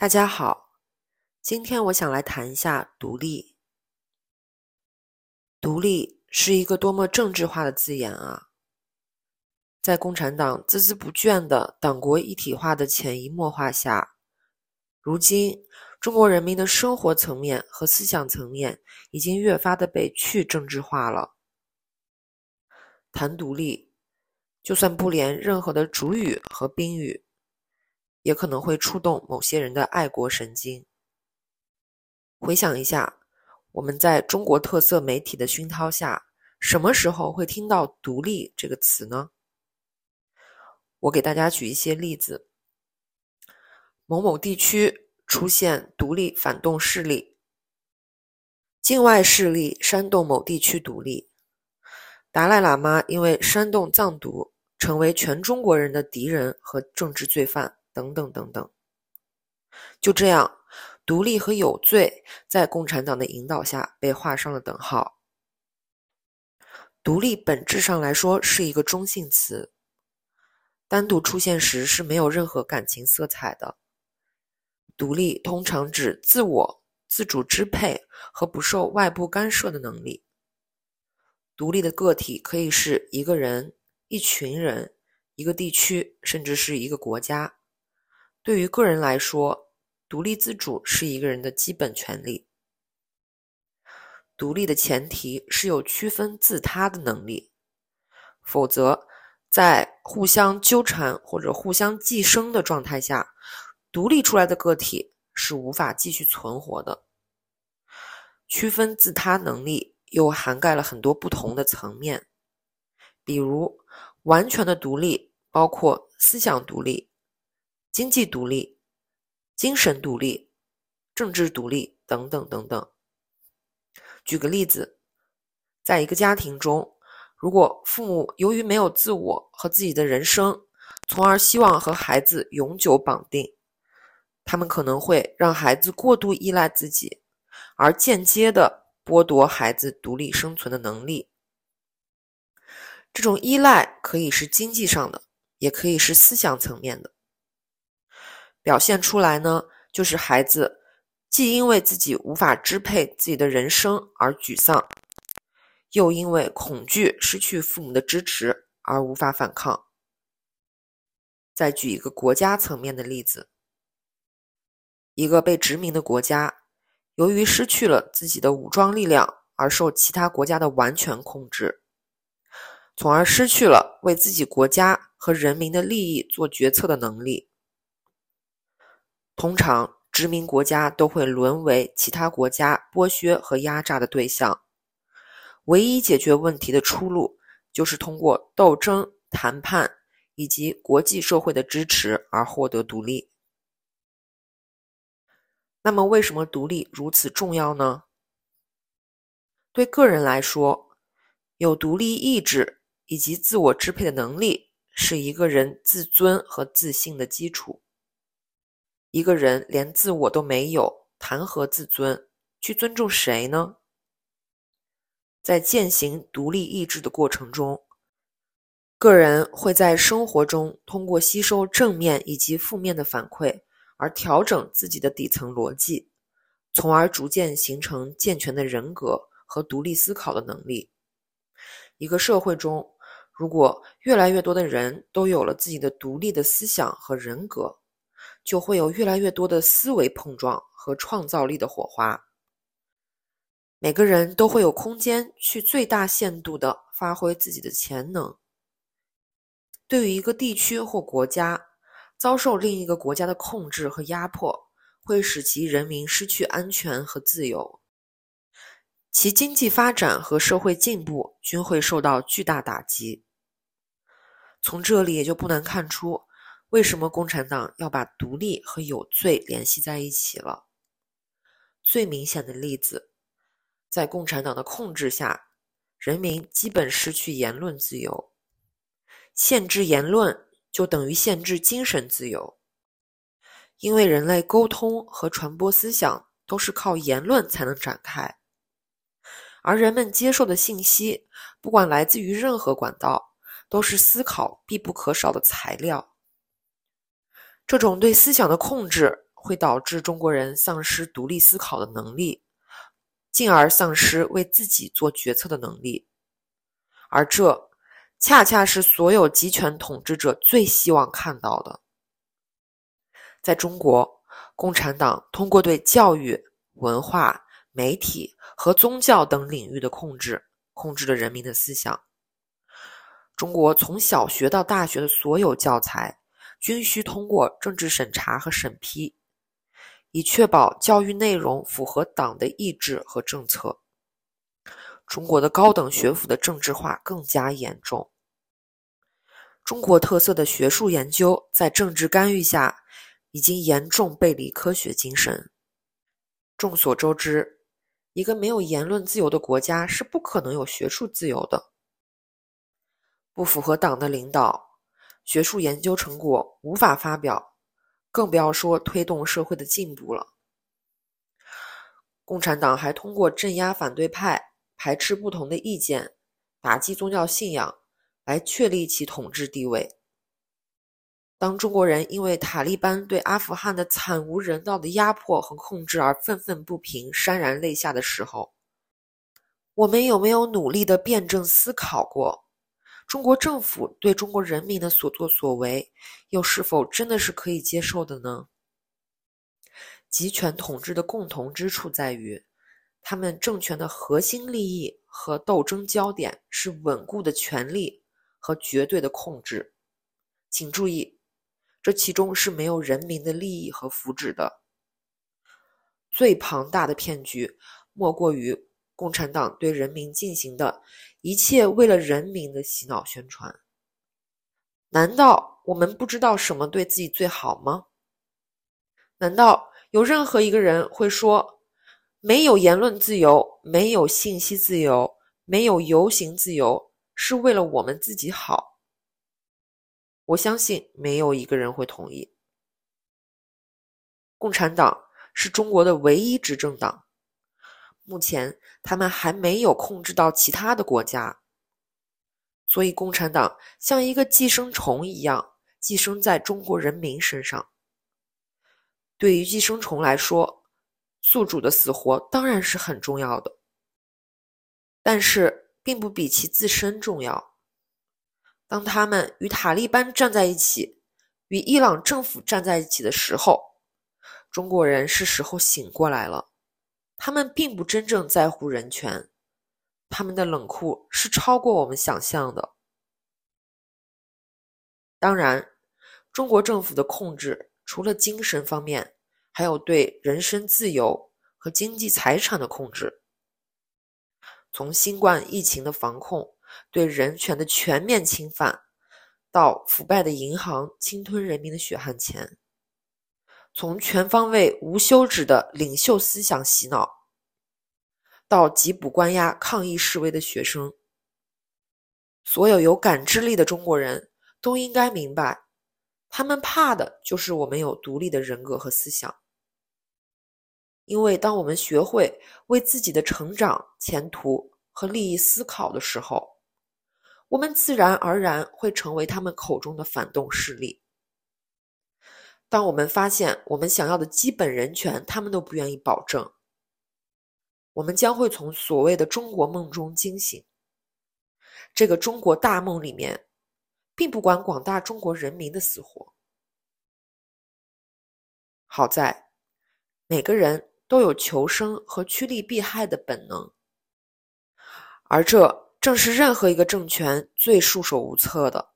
大家好，今天我想来谈一下独立。独立是一个多么政治化的字眼啊！在共产党孜孜不倦的党国一体化的潜移默化下，如今中国人民的生活层面和思想层面已经越发的被去政治化了。谈独立，就算不连任何的主语和宾语。也可能会触动某些人的爱国神经。回想一下，我们在中国特色媒体的熏陶下，什么时候会听到“独立”这个词呢？我给大家举一些例子：某某地区出现独立反动势力，境外势力煽动某地区独立，达赖喇嘛因为煽动藏独，成为全中国人的敌人和政治罪犯。等等等等，就这样，独立和有罪在共产党的引导下被画上了等号。独立本质上来说是一个中性词，单独出现时是没有任何感情色彩的。独立通常指自我、自主支配和不受外部干涉的能力。独立的个体可以是一个人、一群人、一个地区，甚至是一个国家。对于个人来说，独立自主是一个人的基本权利。独立的前提是有区分自他的能力，否则，在互相纠缠或者互相寄生的状态下，独立出来的个体是无法继续存活的。区分自他能力又涵盖了很多不同的层面，比如完全的独立，包括思想独立。经济独立、精神独立、政治独立等等等等。举个例子，在一个家庭中，如果父母由于没有自我和自己的人生，从而希望和孩子永久绑定，他们可能会让孩子过度依赖自己，而间接的剥夺孩子独立生存的能力。这种依赖可以是经济上的，也可以是思想层面的。表现出来呢，就是孩子既因为自己无法支配自己的人生而沮丧，又因为恐惧失去父母的支持而无法反抗。再举一个国家层面的例子：一个被殖民的国家，由于失去了自己的武装力量，而受其他国家的完全控制，从而失去了为自己国家和人民的利益做决策的能力。通常，殖民国家都会沦为其他国家剥削和压榨的对象。唯一解决问题的出路，就是通过斗争、谈判以及国际社会的支持而获得独立。那么，为什么独立如此重要呢？对个人来说，有独立意志以及自我支配的能力，是一个人自尊和自信的基础。一个人连自我都没有，谈何自尊？去尊重谁呢？在践行独立意志的过程中，个人会在生活中通过吸收正面以及负面的反馈，而调整自己的底层逻辑，从而逐渐形成健全的人格和独立思考的能力。一个社会中，如果越来越多的人都有了自己的独立的思想和人格，就会有越来越多的思维碰撞和创造力的火花。每个人都会有空间去最大限度的发挥自己的潜能。对于一个地区或国家，遭受另一个国家的控制和压迫，会使其人民失去安全和自由，其经济发展和社会进步均会受到巨大打击。从这里也就不难看出。为什么共产党要把独立和有罪联系在一起了？最明显的例子，在共产党的控制下，人民基本失去言论自由。限制言论就等于限制精神自由，因为人类沟通和传播思想都是靠言论才能展开，而人们接受的信息，不管来自于任何管道，都是思考必不可少的材料。这种对思想的控制，会导致中国人丧失独立思考的能力，进而丧失为自己做决策的能力，而这恰恰是所有集权统治者最希望看到的。在中国，共产党通过对教育、文化、媒体和宗教等领域的控制，控制了人民的思想。中国从小学到大学的所有教材，均需通过政治审查和审批，以确保教育内容符合党的意志和政策。中国的高等学府的政治化更加严重。中国特色的学术研究在政治干预下，已经严重背离科学精神。众所周知，一个没有言论自由的国家是不可能有学术自由的。不符合党的领导，学术研究成果无法发表，更不要说推动社会的进步了。共产党还通过镇压反对派、排斥不同的意见、打击宗教信仰，来确立其统治地位。当中国人因为塔利班对阿富汗的惨无人道的压迫和控制而愤愤不平、潸然泪下的时候，我们有没有努力的辩证思考过？中国政府对中国人民的所作所为，又是否真的是可以接受的呢？集权统治的共同之处在于，他们政权的核心利益和斗争焦点是稳固的权力和绝对的控制。请注意，这其中是没有人民的利益和福祉的。最庞大的骗局，莫过于。共产党对人民进行的一切为了人民的洗脑宣传，难道我们不知道什么对自己最好吗？难道有任何一个人会说，没有言论自由、没有信息自由、没有游行自由是为了我们自己好？我相信没有一个人会同意。共产党是中国的唯一执政党。目前，他们还没有控制到其他的国家，所以共产党像一个寄生虫一样寄生在中国人民身上。对于寄生虫来说，宿主的死活当然是很重要的，但是并不比其自身重要。当他们与塔利班站在一起，与伊朗政府站在一起的时候，中国人是时候醒过来了。他们并不真正在乎人权，他们的冷酷是超过我们想象的。当然，中国政府的控制除了精神方面，还有对人身自由和经济财产的控制。从新冠疫情的防控、对人权的全面侵犯，到腐败的银行侵吞人民的血汗钱。从全方位、无休止的领袖思想洗脑，到缉捕关押抗议示威的学生，所有有感知力的中国人都应该明白，他们怕的就是我们有独立的人格和思想。因为当我们学会为自己的成长、前途和利益思考的时候，我们自然而然会成为他们口中的反动势力。当我们发现我们想要的基本人权，他们都不愿意保证，我们将会从所谓的中国梦中惊醒。这个中国大梦里面，并不管广大中国人民的死活。好在，每个人都有求生和趋利避害的本能，而这正是任何一个政权最束手无策的。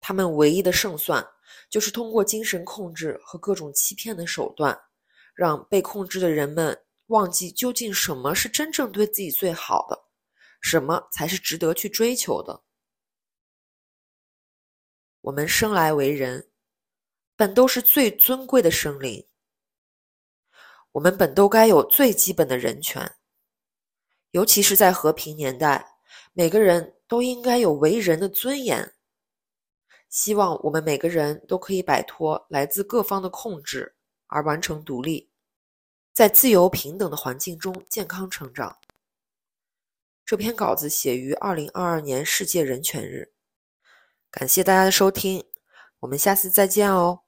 他们唯一的胜算。就是通过精神控制和各种欺骗的手段，让被控制的人们忘记究竟什么是真正对自己最好的，什么才是值得去追求的。我们生来为人，本都是最尊贵的生灵，我们本都该有最基本的人权，尤其是在和平年代，每个人都应该有为人的尊严。希望我们每个人都可以摆脱来自各方的控制，而完成独立，在自由平等的环境中健康成长。这篇稿子写于二零二二年世界人权日，感谢大家的收听，我们下次再见哦。